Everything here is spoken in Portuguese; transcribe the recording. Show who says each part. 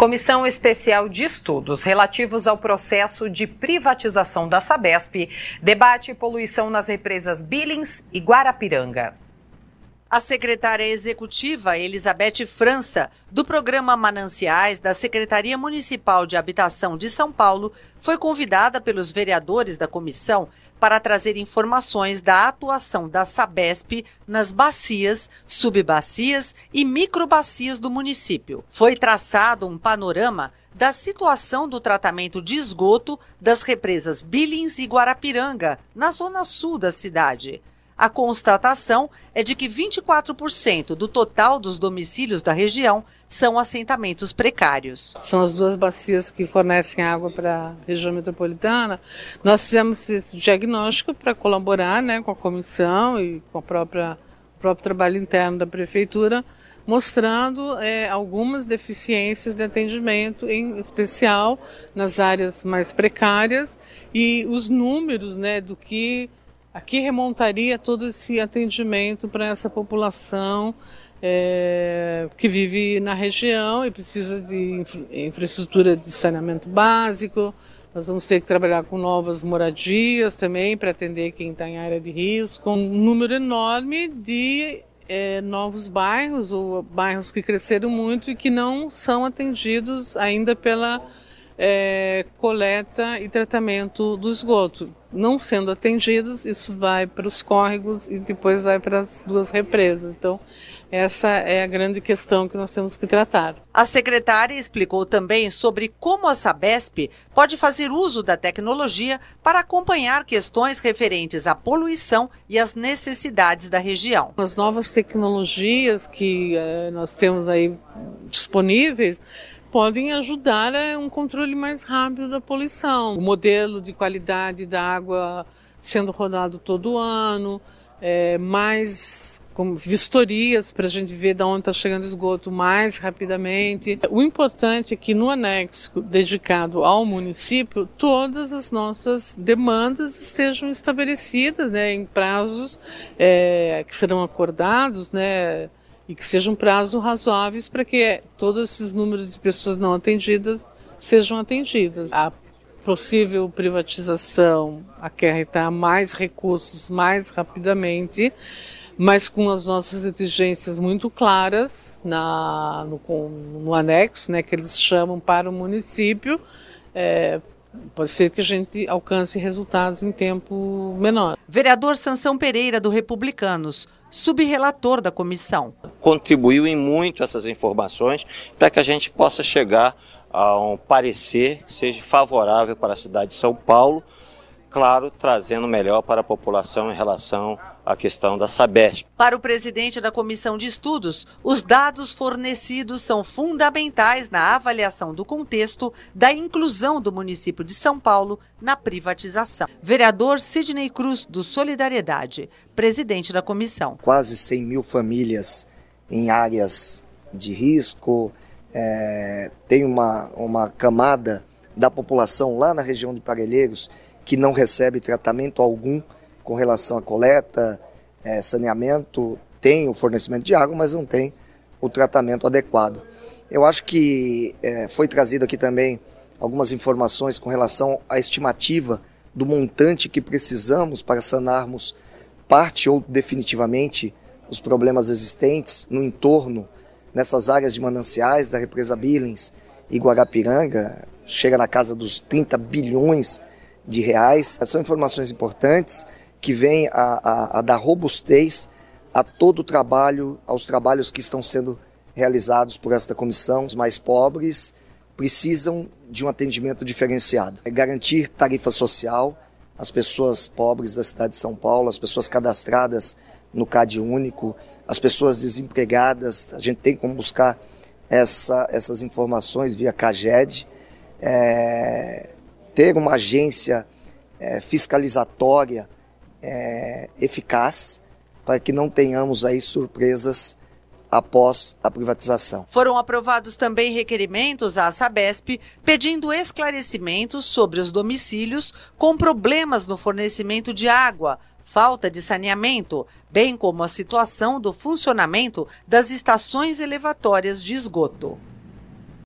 Speaker 1: Comissão Especial de Estudos relativos ao processo de privatização da Sabesp debate poluição nas represas Billings e Guarapiranga.
Speaker 2: A secretária executiva Elizabeth França, do programa Mananciais da Secretaria Municipal de Habitação de São Paulo, foi convidada pelos vereadores da comissão para trazer informações da atuação da Sabesp nas bacias, subbacias e microbacias do município. Foi traçado um panorama da situação do tratamento de esgoto das represas Billings e Guarapiranga, na zona sul da cidade. A constatação é de que 24% do total dos domicílios da região são assentamentos precários.
Speaker 3: São as duas bacias que fornecem água para a região metropolitana. Nós fizemos esse diagnóstico para colaborar né, com a comissão e com a própria, o próprio trabalho interno da prefeitura, mostrando é, algumas deficiências de atendimento, em especial nas áreas mais precárias, e os números né, do que Aqui remontaria todo esse atendimento para essa população é, que vive na região e precisa de infraestrutura de saneamento básico. Nós vamos ter que trabalhar com novas moradias também para atender quem está em área de risco. Um número enorme de é, novos bairros ou bairros que cresceram muito e que não são atendidos ainda pela é, coleta e tratamento do esgoto. Não sendo atendidos, isso vai para os córregos e depois vai para as duas represas. Então, essa é a grande questão que nós temos que tratar.
Speaker 2: A secretária explicou também sobre como a Sabesp pode fazer uso da tecnologia para acompanhar questões referentes à poluição e às necessidades da região.
Speaker 3: As novas tecnologias que eh, nós temos aí disponíveis podem ajudar a um controle mais rápido da poluição. O modelo de qualidade da água sendo rodado todo ano, é, mais como vistorias para a gente ver de onde está chegando esgoto mais rapidamente. O importante é que no anexo dedicado ao município, todas as nossas demandas estejam estabelecidas né, em prazos é, que serão acordados, né, e que sejam prazos razoáveis para que todos esses números de pessoas não atendidas sejam atendidas. A possível privatização acarretar mais recursos mais rapidamente, mas com as nossas exigências muito claras na, no, no anexo, né, que eles chamam para o município, é, Pode ser que a gente alcance resultados em tempo menor.
Speaker 2: Vereador Sansão Pereira, do Republicanos subrelator da comissão.
Speaker 4: Contribuiu em muito essas informações para que a gente possa chegar a um parecer que seja favorável para a cidade de São Paulo, claro, trazendo melhor para a população em relação à questão da Sabesp.
Speaker 2: Para o presidente da comissão de estudos, os dados fornecidos são fundamentais na avaliação do contexto da inclusão do município de São Paulo na privatização. Vereador Sidney Cruz, do Solidariedade, presidente da comissão.
Speaker 5: Quase 100 mil famílias em áreas de risco, é, tem uma, uma camada da população lá na região de Parelheiros que não recebe tratamento algum com relação à coleta, é, saneamento, tem o fornecimento de água, mas não tem o tratamento adequado. Eu acho que é, foi trazido aqui também algumas informações com relação à estimativa do montante que precisamos para sanarmos parte ou definitivamente os problemas existentes no entorno nessas áreas de mananciais da represa Billings e Guarapiranga, chega na casa dos 30 bilhões de reais. São informações importantes que vêm a, a, a dar robustez a todo o trabalho, aos trabalhos que estão sendo realizados por esta comissão. Os mais pobres precisam de um atendimento diferenciado. É garantir tarifa social às pessoas pobres da cidade de São Paulo, as pessoas cadastradas no CAD único, as pessoas desempregadas. A gente tem como buscar essa, essas informações via CAGED. É, ter uma agência é, fiscalizatória é, eficaz para que não tenhamos aí surpresas após a privatização.
Speaker 2: Foram aprovados também requerimentos à Sabesp pedindo esclarecimentos sobre os domicílios com problemas no fornecimento de água, falta de saneamento, bem como a situação do funcionamento das estações elevatórias de esgoto.